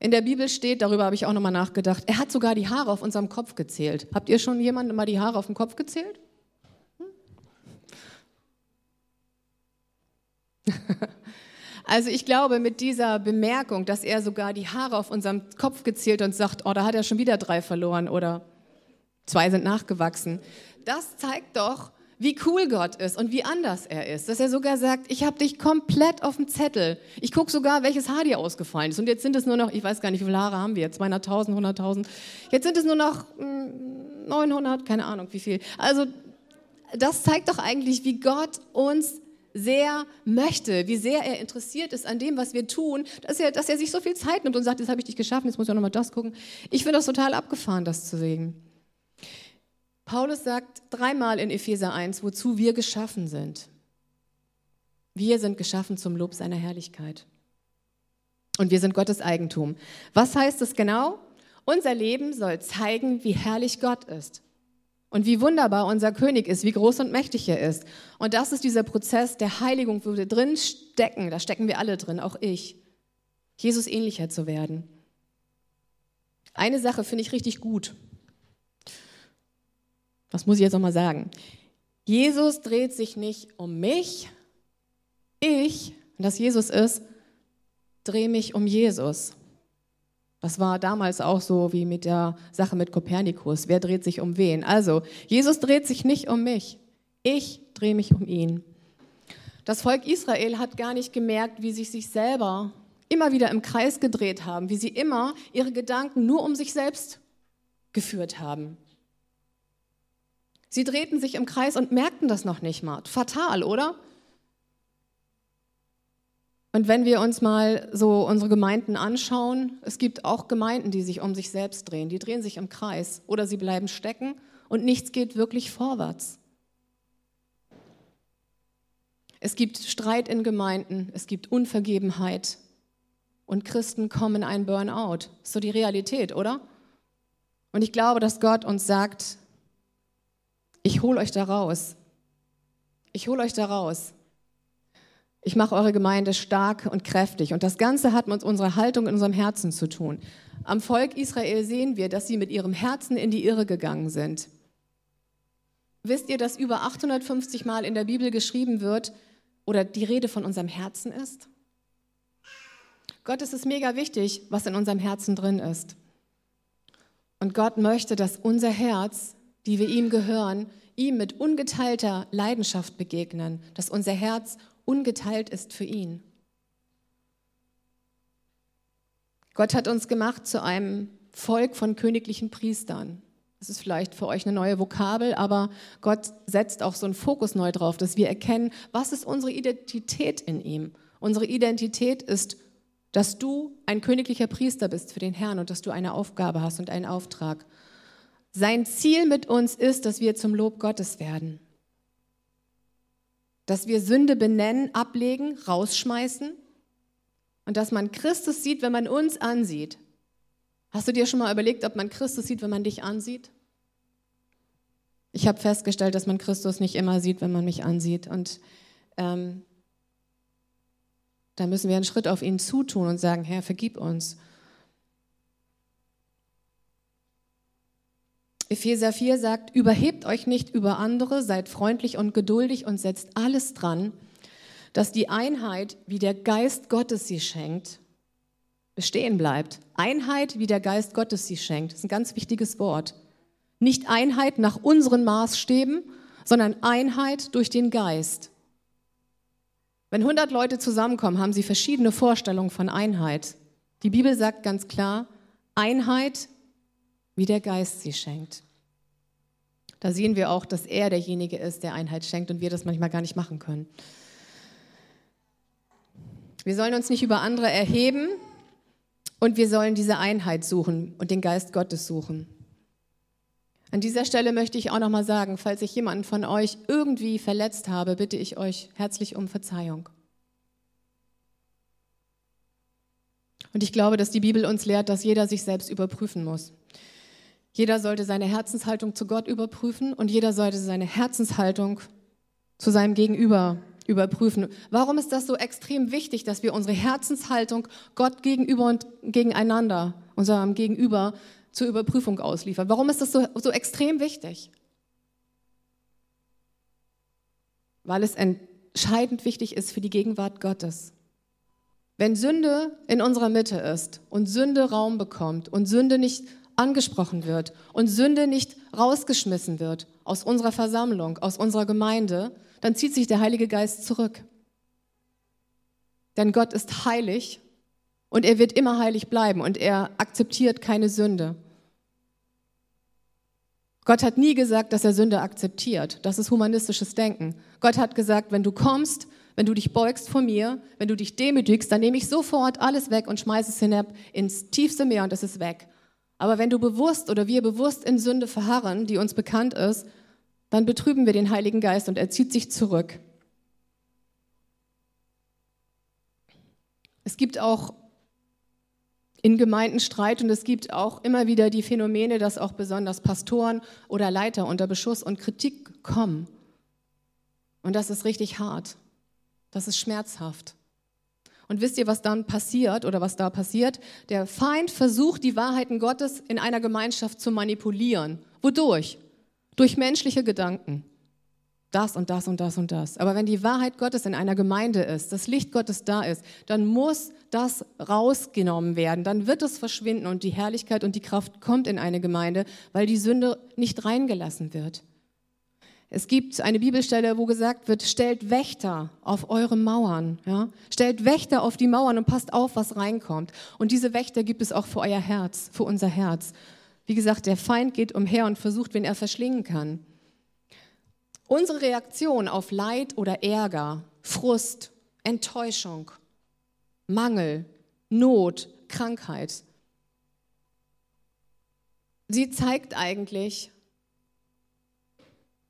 In der Bibel steht, darüber habe ich auch nochmal nachgedacht, er hat sogar die Haare auf unserem Kopf gezählt. Habt ihr schon jemandem mal die Haare auf dem Kopf gezählt? Also ich glaube, mit dieser Bemerkung, dass er sogar die Haare auf unserem Kopf gezählt und sagt, oh, da hat er schon wieder drei verloren oder zwei sind nachgewachsen, das zeigt doch, wie cool Gott ist und wie anders er ist. Dass er sogar sagt, ich habe dich komplett auf dem Zettel. Ich gucke sogar, welches Haar dir ausgefallen ist. Und jetzt sind es nur noch, ich weiß gar nicht, wie viele Haare haben wir, 200.000, 100.000. Jetzt sind es nur noch 900, hm, keine Ahnung wie viel. Also das zeigt doch eigentlich, wie Gott uns sehr möchte, wie sehr er interessiert ist an dem, was wir tun, dass er, dass er sich so viel Zeit nimmt und sagt, jetzt habe ich dich geschaffen, jetzt muss ich auch nochmal das gucken. Ich finde das total abgefahren, das zu sehen. Paulus sagt dreimal in Epheser 1, wozu wir geschaffen sind. Wir sind geschaffen zum Lob seiner Herrlichkeit. Und wir sind Gottes Eigentum. Was heißt das genau? Unser Leben soll zeigen, wie herrlich Gott ist und wie wunderbar unser König ist, wie groß und mächtig er ist. Und das ist dieser Prozess der Heiligung, wo wir drin stecken, da stecken wir alle drin, auch ich, Jesus ähnlicher zu werden. Eine Sache finde ich richtig gut. Was muss ich jetzt nochmal sagen? Jesus dreht sich nicht um mich. Ich, und das Jesus ist, drehe mich um Jesus. Das war damals auch so wie mit der Sache mit Kopernikus. Wer dreht sich um wen? Also, Jesus dreht sich nicht um mich. Ich drehe mich um ihn. Das Volk Israel hat gar nicht gemerkt, wie sie sich selber immer wieder im Kreis gedreht haben, wie sie immer ihre Gedanken nur um sich selbst geführt haben. Sie drehten sich im Kreis und merkten das noch nicht mal. Fatal, oder? Und wenn wir uns mal so unsere Gemeinden anschauen, es gibt auch Gemeinden, die sich um sich selbst drehen. Die drehen sich im Kreis oder sie bleiben stecken und nichts geht wirklich vorwärts. Es gibt Streit in Gemeinden, es gibt Unvergebenheit und Christen kommen in einen Burnout. So die Realität, oder? Und ich glaube, dass Gott uns sagt, ich hole euch da raus. Ich hole euch da raus. Ich mache eure Gemeinde stark und kräftig. Und das Ganze hat mit unserer Haltung in unserem Herzen zu tun. Am Volk Israel sehen wir, dass sie mit ihrem Herzen in die Irre gegangen sind. Wisst ihr, dass über 850 Mal in der Bibel geschrieben wird oder die Rede von unserem Herzen ist? Gott ist es mega wichtig, was in unserem Herzen drin ist. Und Gott möchte, dass unser Herz, die wir ihm gehören, ihm mit ungeteilter Leidenschaft begegnen, dass unser Herz ungeteilt ist für ihn. Gott hat uns gemacht zu einem Volk von königlichen Priestern. Das ist vielleicht für euch eine neue Vokabel, aber Gott setzt auch so einen Fokus neu drauf, dass wir erkennen, was ist unsere Identität in ihm. Unsere Identität ist, dass du ein königlicher Priester bist für den Herrn und dass du eine Aufgabe hast und einen Auftrag. Sein Ziel mit uns ist, dass wir zum Lob Gottes werden dass wir Sünde benennen, ablegen, rausschmeißen und dass man Christus sieht, wenn man uns ansieht. Hast du dir schon mal überlegt, ob man Christus sieht, wenn man dich ansieht? Ich habe festgestellt, dass man Christus nicht immer sieht, wenn man mich ansieht. Und ähm, da müssen wir einen Schritt auf ihn zutun und sagen, Herr, vergib uns. Epheser 4 sagt, überhebt euch nicht über andere, seid freundlich und geduldig und setzt alles dran, dass die Einheit, wie der Geist Gottes sie schenkt, bestehen bleibt. Einheit, wie der Geist Gottes sie schenkt, ist ein ganz wichtiges Wort. Nicht Einheit nach unseren Maßstäben, sondern Einheit durch den Geist. Wenn 100 Leute zusammenkommen, haben sie verschiedene Vorstellungen von Einheit. Die Bibel sagt ganz klar, Einheit wie der Geist sie schenkt. Da sehen wir auch, dass er derjenige ist, der Einheit schenkt und wir das manchmal gar nicht machen können. Wir sollen uns nicht über andere erheben und wir sollen diese Einheit suchen und den Geist Gottes suchen. An dieser Stelle möchte ich auch noch mal sagen, falls ich jemanden von euch irgendwie verletzt habe, bitte ich euch herzlich um Verzeihung. Und ich glaube, dass die Bibel uns lehrt, dass jeder sich selbst überprüfen muss. Jeder sollte seine Herzenshaltung zu Gott überprüfen und jeder sollte seine Herzenshaltung zu seinem Gegenüber überprüfen. Warum ist das so extrem wichtig, dass wir unsere Herzenshaltung Gott gegenüber und gegeneinander, unserem Gegenüber, zur Überprüfung ausliefern? Warum ist das so, so extrem wichtig? Weil es entscheidend wichtig ist für die Gegenwart Gottes. Wenn Sünde in unserer Mitte ist und Sünde Raum bekommt und Sünde nicht angesprochen wird und Sünde nicht rausgeschmissen wird aus unserer Versammlung, aus unserer Gemeinde, dann zieht sich der Heilige Geist zurück. Denn Gott ist heilig und er wird immer heilig bleiben und er akzeptiert keine Sünde. Gott hat nie gesagt, dass er Sünde akzeptiert. Das ist humanistisches Denken. Gott hat gesagt, wenn du kommst, wenn du dich beugst vor mir, wenn du dich demütigst, dann nehme ich sofort alles weg und schmeiße es hinab ins tiefste Meer und es ist weg. Aber wenn du bewusst oder wir bewusst in Sünde verharren, die uns bekannt ist, dann betrüben wir den Heiligen Geist und er zieht sich zurück. Es gibt auch in Gemeinden Streit und es gibt auch immer wieder die Phänomene, dass auch besonders Pastoren oder Leiter unter Beschuss und Kritik kommen. Und das ist richtig hart. Das ist schmerzhaft. Und wisst ihr, was dann passiert oder was da passiert? Der Feind versucht, die Wahrheiten Gottes in einer Gemeinschaft zu manipulieren. Wodurch? Durch menschliche Gedanken. Das und das und das und das. Aber wenn die Wahrheit Gottes in einer Gemeinde ist, das Licht Gottes da ist, dann muss das rausgenommen werden. Dann wird es verschwinden und die Herrlichkeit und die Kraft kommt in eine Gemeinde, weil die Sünde nicht reingelassen wird. Es gibt eine Bibelstelle, wo gesagt wird, stellt Wächter auf eure Mauern. Ja? Stellt Wächter auf die Mauern und passt auf, was reinkommt. Und diese Wächter gibt es auch für euer Herz, für unser Herz. Wie gesagt, der Feind geht umher und versucht, wen er verschlingen kann. Unsere Reaktion auf Leid oder Ärger, Frust, Enttäuschung, Mangel, Not, Krankheit, sie zeigt eigentlich,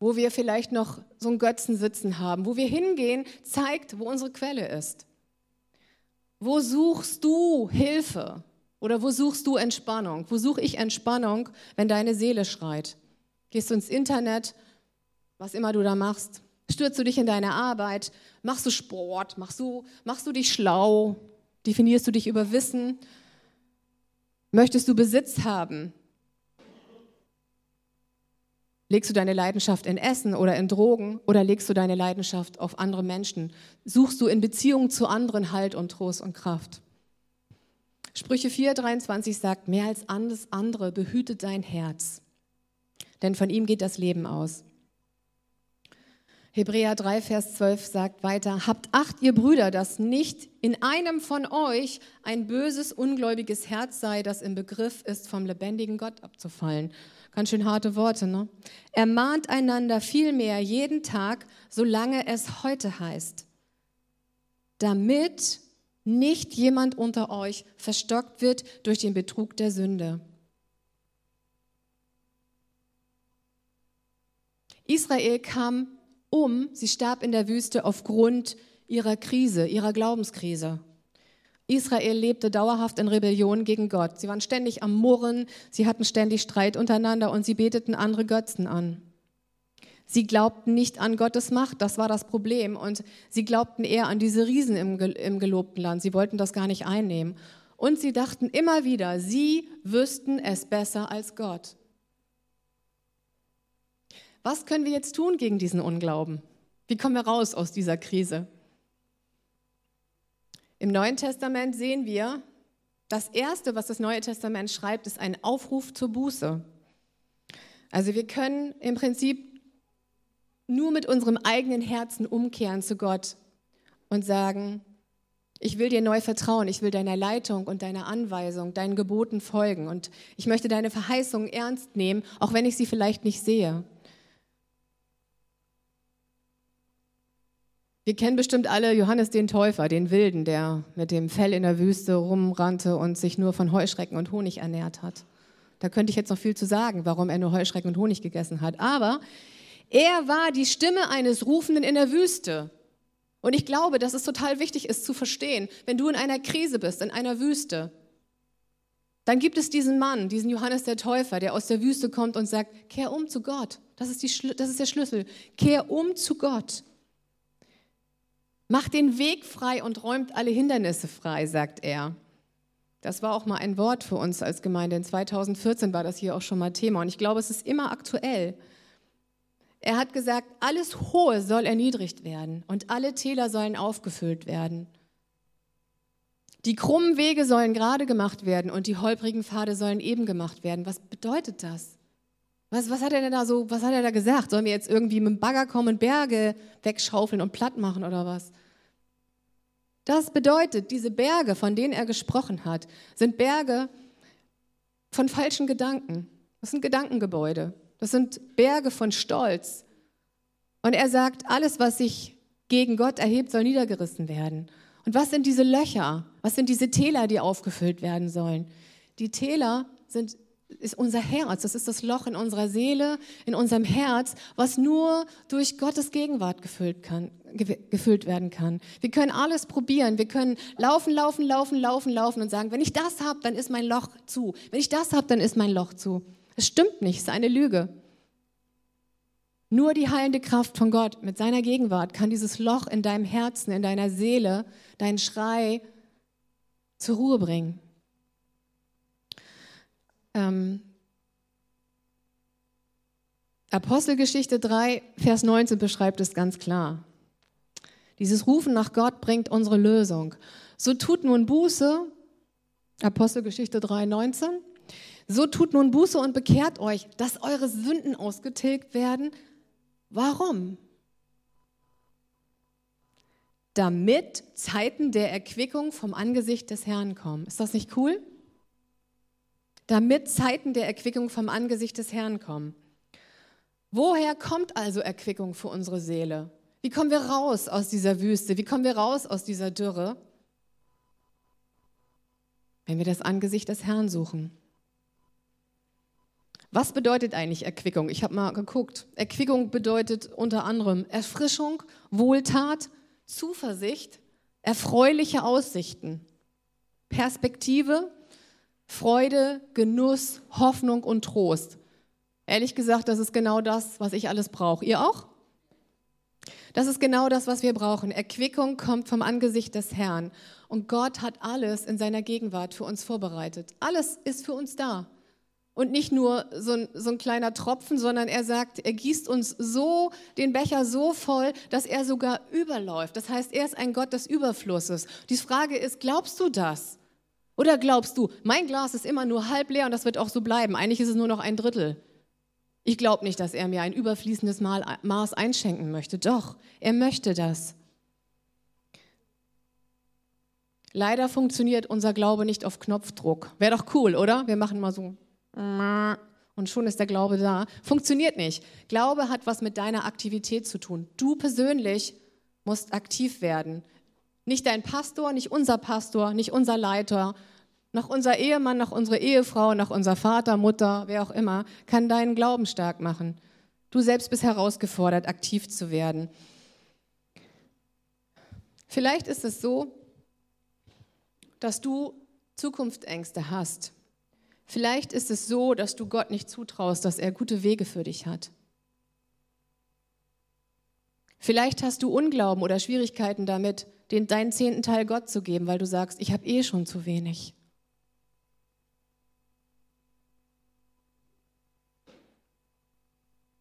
wo wir vielleicht noch so einen Götzen sitzen haben, wo wir hingehen, zeigt, wo unsere Quelle ist. Wo suchst du Hilfe? Oder wo suchst du Entspannung? Wo suche ich Entspannung, wenn deine Seele schreit? Gehst du ins Internet, was immer du da machst? Stürzt du dich in deine Arbeit? Machst du Sport? Machst du, machst du dich schlau? Definierst du dich über Wissen? Möchtest du Besitz haben? Legst du deine Leidenschaft in Essen oder in Drogen oder legst du deine Leidenschaft auf andere Menschen? Suchst du in Beziehung zu anderen Halt und Trost und Kraft? Sprüche 4,23 sagt, mehr als alles andere behüte dein Herz, denn von ihm geht das Leben aus. Hebräer 3, Vers 12 sagt weiter, habt acht, ihr Brüder, dass nicht in einem von euch ein böses, ungläubiges Herz sei, das im Begriff ist, vom lebendigen Gott abzufallen. Ganz schön harte Worte, ne? Ermahnt einander vielmehr jeden Tag, solange es heute heißt, damit nicht jemand unter euch verstockt wird durch den Betrug der Sünde. Israel kam um, sie starb in der Wüste aufgrund ihrer Krise, ihrer Glaubenskrise. Israel lebte dauerhaft in Rebellion gegen Gott. Sie waren ständig am Murren, sie hatten ständig Streit untereinander und sie beteten andere Götzen an. Sie glaubten nicht an Gottes Macht, das war das Problem. Und sie glaubten eher an diese Riesen im, im gelobten Land. Sie wollten das gar nicht einnehmen. Und sie dachten immer wieder, sie wüssten es besser als Gott. Was können wir jetzt tun gegen diesen Unglauben? Wie kommen wir raus aus dieser Krise? Im Neuen Testament sehen wir, das Erste, was das Neue Testament schreibt, ist ein Aufruf zur Buße. Also wir können im Prinzip nur mit unserem eigenen Herzen umkehren zu Gott und sagen, ich will dir neu vertrauen, ich will deiner Leitung und deiner Anweisung, deinen Geboten folgen und ich möchte deine Verheißungen ernst nehmen, auch wenn ich sie vielleicht nicht sehe. Wir kennen bestimmt alle Johannes den Täufer, den Wilden, der mit dem Fell in der Wüste rumrannte und sich nur von Heuschrecken und Honig ernährt hat. Da könnte ich jetzt noch viel zu sagen, warum er nur Heuschrecken und Honig gegessen hat. Aber er war die Stimme eines Rufenden in der Wüste. Und ich glaube, dass es total wichtig ist zu verstehen, wenn du in einer Krise bist, in einer Wüste, dann gibt es diesen Mann, diesen Johannes der Täufer, der aus der Wüste kommt und sagt, kehr um zu Gott. Das ist, die, das ist der Schlüssel. Kehr um zu Gott. Macht den Weg frei und räumt alle Hindernisse frei, sagt er. Das war auch mal ein Wort für uns als Gemeinde. In 2014 war das hier auch schon mal Thema und ich glaube, es ist immer aktuell. Er hat gesagt, alles Hohe soll erniedrigt werden und alle Täler sollen aufgefüllt werden. Die krummen Wege sollen gerade gemacht werden und die holprigen Pfade sollen eben gemacht werden. Was bedeutet das? Was, was hat er denn da so, was hat er da gesagt? Sollen wir jetzt irgendwie mit dem Bagger kommen und Berge wegschaufeln und platt machen oder was? Das bedeutet, diese Berge, von denen er gesprochen hat, sind Berge von falschen Gedanken. Das sind Gedankengebäude. Das sind Berge von Stolz. Und er sagt, alles, was sich gegen Gott erhebt, soll niedergerissen werden. Und was sind diese Löcher? Was sind diese Täler, die aufgefüllt werden sollen? Die Täler sind ist unser Herz, das ist das Loch in unserer Seele, in unserem Herz, was nur durch Gottes Gegenwart gefüllt, kann, gefüllt werden kann. Wir können alles probieren, wir können laufen, laufen, laufen, laufen, laufen und sagen, wenn ich das habe, dann ist mein Loch zu. Wenn ich das habe, dann ist mein Loch zu. Es stimmt nicht, es ist eine Lüge. Nur die heilende Kraft von Gott mit seiner Gegenwart kann dieses Loch in deinem Herzen, in deiner Seele, deinen Schrei zur Ruhe bringen. Ähm, Apostelgeschichte 3, Vers 19 beschreibt es ganz klar. Dieses Rufen nach Gott bringt unsere Lösung. So tut nun Buße, Apostelgeschichte 3, 19, so tut nun Buße und bekehrt euch, dass eure Sünden ausgetilgt werden, Warum? Damit Zeiten der Erquickung vom Angesicht des Herrn kommen. Ist das nicht cool? Damit Zeiten der Erquickung vom Angesicht des Herrn kommen. Woher kommt also Erquickung für unsere Seele? Wie kommen wir raus aus dieser Wüste? Wie kommen wir raus aus dieser Dürre? Wenn wir das Angesicht des Herrn suchen. Was bedeutet eigentlich Erquickung? Ich habe mal geguckt. Erquickung bedeutet unter anderem Erfrischung, Wohltat, Zuversicht, erfreuliche Aussichten, Perspektive, Freude, Genuss, Hoffnung und Trost. Ehrlich gesagt, das ist genau das, was ich alles brauche. Ihr auch? Das ist genau das, was wir brauchen. Erquickung kommt vom Angesicht des Herrn. Und Gott hat alles in seiner Gegenwart für uns vorbereitet. Alles ist für uns da. Und nicht nur so ein, so ein kleiner Tropfen, sondern er sagt, er gießt uns so den Becher so voll, dass er sogar überläuft. Das heißt, er ist ein Gott des Überflusses. Die Frage ist, glaubst du das? Oder glaubst du, mein Glas ist immer nur halb leer und das wird auch so bleiben. Eigentlich ist es nur noch ein Drittel. Ich glaube nicht, dass er mir ein überfließendes Maß einschenken möchte. Doch, er möchte das. Leider funktioniert unser Glaube nicht auf Knopfdruck. Wäre doch cool, oder? Wir machen mal so und schon ist der Glaube da. Funktioniert nicht. Glaube hat was mit deiner Aktivität zu tun. Du persönlich musst aktiv werden. Nicht dein Pastor, nicht unser Pastor, nicht unser Leiter, noch unser Ehemann, noch unsere Ehefrau, noch unser Vater, Mutter, wer auch immer, kann deinen Glauben stark machen. Du selbst bist herausgefordert, aktiv zu werden. Vielleicht ist es so, dass du Zukunftsängste hast. Vielleicht ist es so, dass du Gott nicht zutraust, dass er gute Wege für dich hat. Vielleicht hast du Unglauben oder Schwierigkeiten damit, den, deinen zehnten Teil Gott zu geben, weil du sagst, ich habe eh schon zu wenig.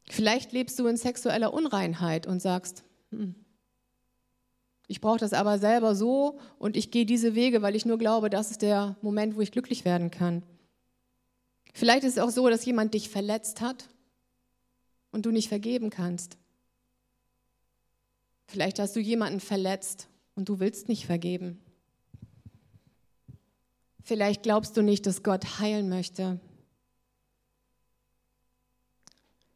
Vielleicht lebst du in sexueller Unreinheit und sagst, hm, ich brauche das aber selber so und ich gehe diese Wege, weil ich nur glaube, das ist der Moment, wo ich glücklich werden kann. Vielleicht ist es auch so, dass jemand dich verletzt hat und du nicht vergeben kannst. Vielleicht hast du jemanden verletzt und du willst nicht vergeben. Vielleicht glaubst du nicht, dass Gott heilen möchte.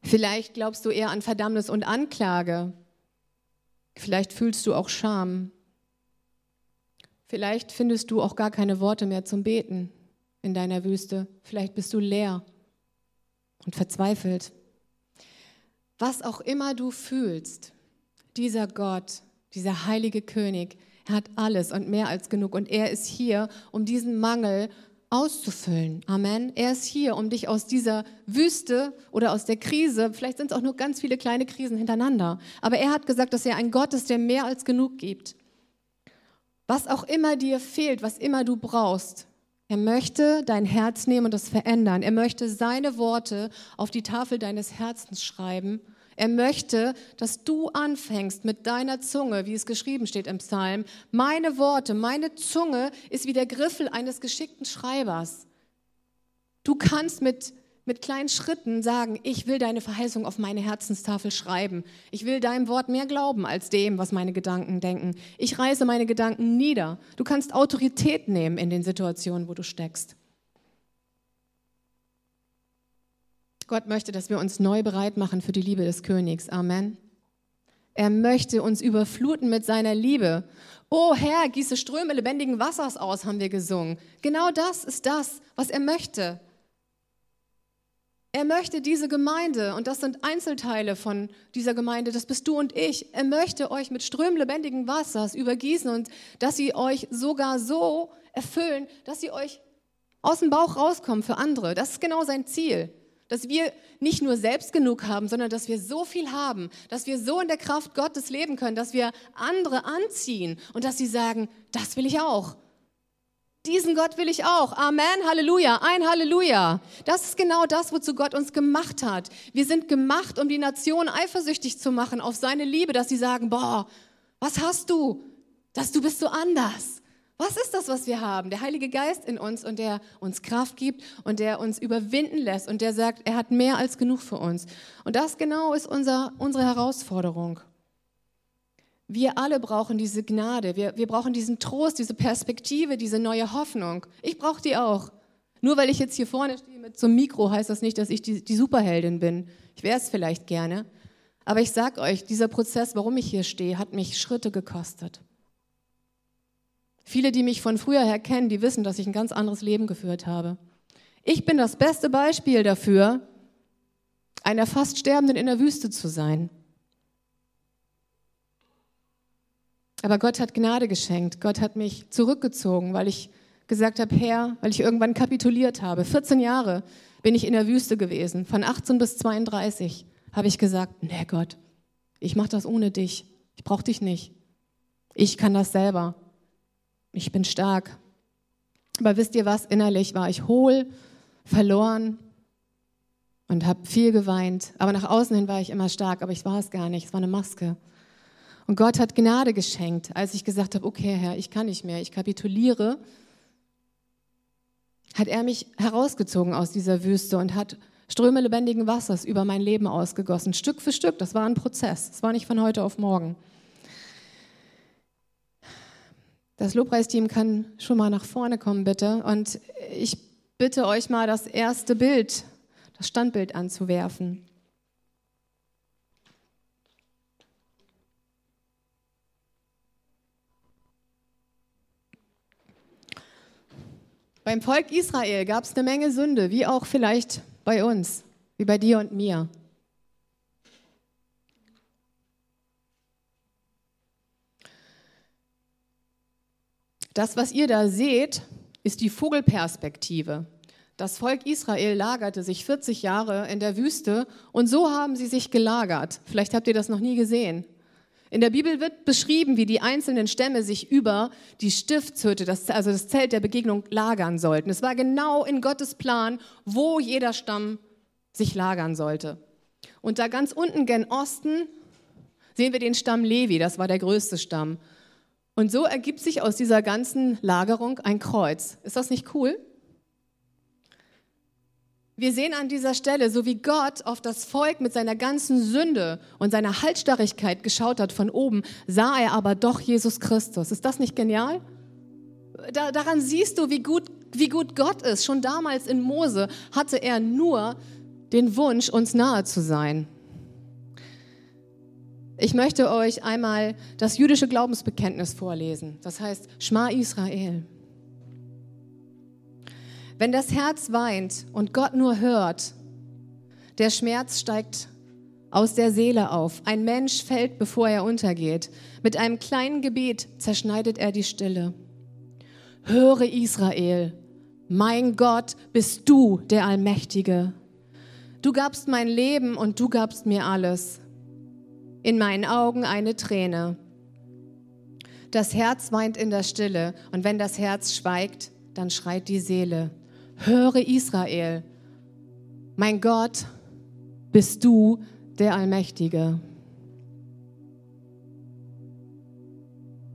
Vielleicht glaubst du eher an Verdammnis und Anklage. Vielleicht fühlst du auch Scham. Vielleicht findest du auch gar keine Worte mehr zum Beten in deiner Wüste. Vielleicht bist du leer und verzweifelt. Was auch immer du fühlst, dieser Gott, dieser heilige König, er hat alles und mehr als genug. Und er ist hier, um diesen Mangel auszufüllen. Amen. Er ist hier, um dich aus dieser Wüste oder aus der Krise, vielleicht sind es auch nur ganz viele kleine Krisen hintereinander, aber er hat gesagt, dass er ein Gott ist, der mehr als genug gibt. Was auch immer dir fehlt, was immer du brauchst, er möchte dein Herz nehmen und das verändern. Er möchte seine Worte auf die Tafel deines Herzens schreiben. Er möchte, dass du anfängst mit deiner Zunge, wie es geschrieben steht im Psalm. Meine Worte, meine Zunge ist wie der Griffel eines geschickten Schreibers. Du kannst mit mit kleinen Schritten sagen, ich will deine Verheißung auf meine Herzenstafel schreiben. Ich will deinem Wort mehr glauben als dem, was meine Gedanken denken. Ich reiße meine Gedanken nieder. Du kannst Autorität nehmen in den Situationen, wo du steckst. Gott möchte, dass wir uns neu bereit machen für die Liebe des Königs. Amen. Er möchte uns überfluten mit seiner Liebe. O Herr, gieße Ströme lebendigen Wassers aus, haben wir gesungen. Genau das ist das, was er möchte. Er möchte diese Gemeinde, und das sind Einzelteile von dieser Gemeinde, das bist du und ich, er möchte euch mit Strömen lebendigen Wassers übergießen und dass sie euch sogar so erfüllen, dass sie euch aus dem Bauch rauskommen für andere. Das ist genau sein Ziel. Dass wir nicht nur selbst genug haben, sondern dass wir so viel haben, dass wir so in der Kraft Gottes leben können, dass wir andere anziehen und dass sie sagen, das will ich auch. Diesen Gott will ich auch. Amen, Halleluja, ein Halleluja. Das ist genau das, wozu Gott uns gemacht hat. Wir sind gemacht, um die Nation eifersüchtig zu machen auf seine Liebe, dass sie sagen, boah, was hast du? Dass du bist so anders. Was ist das, was wir haben? Der Heilige Geist in uns und der uns Kraft gibt und der uns überwinden lässt und der sagt, er hat mehr als genug für uns. Und das genau ist unser, unsere Herausforderung. Wir alle brauchen diese Gnade, wir, wir brauchen diesen Trost, diese Perspektive, diese neue Hoffnung. Ich brauche die auch. Nur weil ich jetzt hier vorne stehe mit so Mikro, heißt das nicht, dass ich die, die Superheldin bin. Ich wäre es vielleicht gerne. Aber ich sage euch, dieser Prozess, warum ich hier stehe, hat mich Schritte gekostet. Viele, die mich von früher her kennen, die wissen, dass ich ein ganz anderes Leben geführt habe. Ich bin das beste Beispiel dafür, einer fast Sterbenden in der Wüste zu sein. Aber Gott hat Gnade geschenkt. Gott hat mich zurückgezogen, weil ich gesagt habe, Herr, weil ich irgendwann kapituliert habe. 14 Jahre bin ich in der Wüste gewesen. Von 18 bis 32 habe ich gesagt, nee Gott, ich mache das ohne dich. Ich brauche dich nicht. Ich kann das selber ich bin stark. Aber wisst ihr was, innerlich war ich hohl, verloren und habe viel geweint. Aber nach außen hin war ich immer stark, aber ich war es gar nicht, es war eine Maske. Und Gott hat Gnade geschenkt, als ich gesagt habe, okay Herr, ich kann nicht mehr, ich kapituliere, hat er mich herausgezogen aus dieser Wüste und hat Ströme lebendigen Wassers über mein Leben ausgegossen, Stück für Stück. Das war ein Prozess, es war nicht von heute auf morgen. Das Lobpreisteam kann schon mal nach vorne kommen, bitte. Und ich bitte euch mal, das erste Bild, das Standbild anzuwerfen. Beim Volk Israel gab es eine Menge Sünde, wie auch vielleicht bei uns, wie bei dir und mir. Das, was ihr da seht, ist die Vogelperspektive. Das Volk Israel lagerte sich 40 Jahre in der Wüste und so haben sie sich gelagert. Vielleicht habt ihr das noch nie gesehen. In der Bibel wird beschrieben, wie die einzelnen Stämme sich über die Stiftshütte, das, also das Zelt der Begegnung, lagern sollten. Es war genau in Gottes Plan, wo jeder Stamm sich lagern sollte. Und da ganz unten gen Osten sehen wir den Stamm Levi, das war der größte Stamm. Und so ergibt sich aus dieser ganzen Lagerung ein Kreuz. Ist das nicht cool? Wir sehen an dieser Stelle, so wie Gott auf das Volk mit seiner ganzen Sünde und seiner Haltstarrigkeit geschaut hat von oben, sah er aber doch Jesus Christus. Ist das nicht genial? Da, daran siehst du, wie gut, wie gut Gott ist. Schon damals in Mose hatte er nur den Wunsch, uns nahe zu sein. Ich möchte euch einmal das jüdische Glaubensbekenntnis vorlesen. Das heißt Schma Israel. Wenn das Herz weint und Gott nur hört, der Schmerz steigt aus der Seele auf. Ein Mensch fällt, bevor er untergeht. Mit einem kleinen Gebet zerschneidet er die Stille. Höre Israel, mein Gott bist du der Allmächtige. Du gabst mein Leben und du gabst mir alles in meinen Augen eine Träne. Das Herz weint in der Stille und wenn das Herz schweigt, dann schreit die Seele. Höre Israel, mein Gott, bist du der Allmächtige.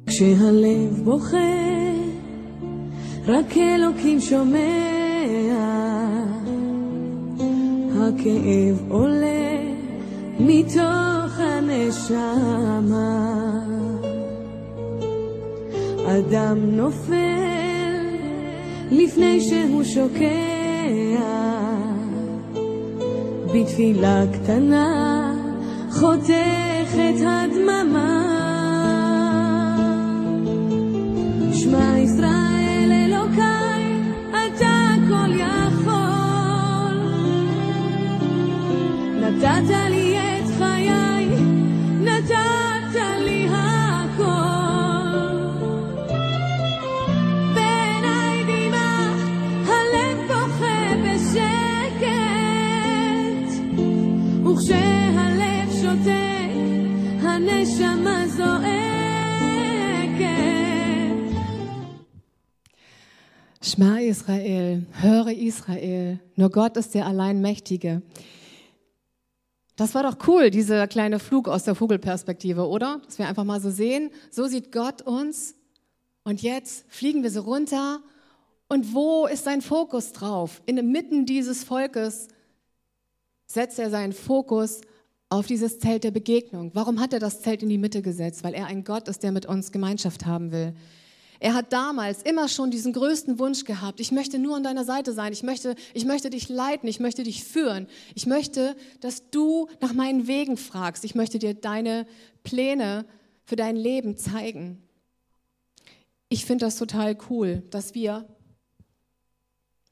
כשהלב בוכה, רק אלוקים שומע, הכאב עולה מתוך הנשמה. אדם נופל לפני שהוא שוקע, בתפילה קטנה חותכת הדממה. Schma Israel, höre Israel, nur Gott ist der Alleinmächtige. Das war doch cool, dieser kleine Flug aus der Vogelperspektive, oder? Dass wir einfach mal so sehen, so sieht Gott uns Und jetzt fliegen wir so runter. Und wo ist sein Fokus drauf? Inmitten dieses Volkes setzt er seinen Fokus auf dieses Zelt der Begegnung. Warum hat er das Zelt in die Mitte gesetzt? Weil er ein Gott ist, der mit uns Gemeinschaft haben will. Er hat damals immer schon diesen größten Wunsch gehabt. Ich möchte nur an deiner Seite sein. Ich möchte, ich möchte dich leiten. Ich möchte dich führen. Ich möchte, dass du nach meinen Wegen fragst. Ich möchte dir deine Pläne für dein Leben zeigen. Ich finde das total cool, dass wir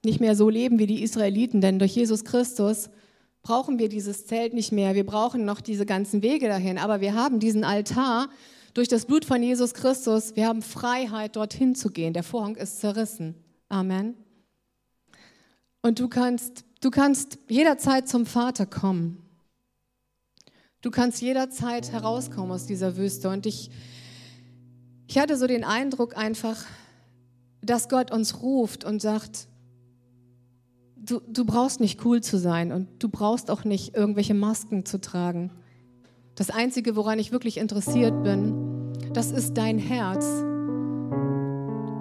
nicht mehr so leben wie die Israeliten, denn durch Jesus Christus brauchen wir dieses Zelt nicht mehr. Wir brauchen noch diese ganzen Wege dahin, aber wir haben diesen Altar, durch das Blut von Jesus Christus, wir haben Freiheit, dorthin zu gehen. Der Vorhang ist zerrissen. Amen. Und du kannst, du kannst jederzeit zum Vater kommen. Du kannst jederzeit herauskommen aus dieser Wüste. Und ich, ich hatte so den Eindruck einfach, dass Gott uns ruft und sagt, du, du brauchst nicht cool zu sein und du brauchst auch nicht irgendwelche Masken zu tragen. Das Einzige, woran ich wirklich interessiert bin, das ist dein Herz.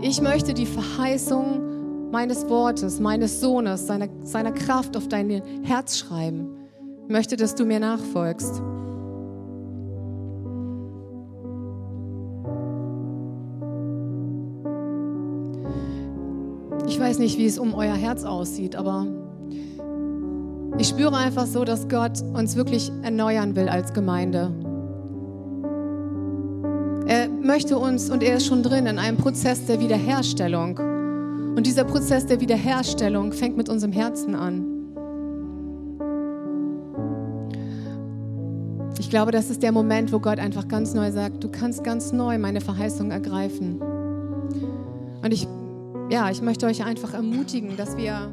Ich möchte die Verheißung meines Wortes, meines Sohnes, seiner, seiner Kraft auf dein Herz schreiben. Ich möchte, dass du mir nachfolgst. Ich weiß nicht, wie es um euer Herz aussieht, aber ich spüre einfach so, dass Gott uns wirklich erneuern will als Gemeinde. Möchte uns, und er ist schon drin, in einem Prozess der Wiederherstellung. Und dieser Prozess der Wiederherstellung fängt mit unserem Herzen an. Ich glaube, das ist der Moment, wo Gott einfach ganz neu sagt, du kannst ganz neu meine Verheißung ergreifen. Und ich, ja, ich möchte euch einfach ermutigen, dass wir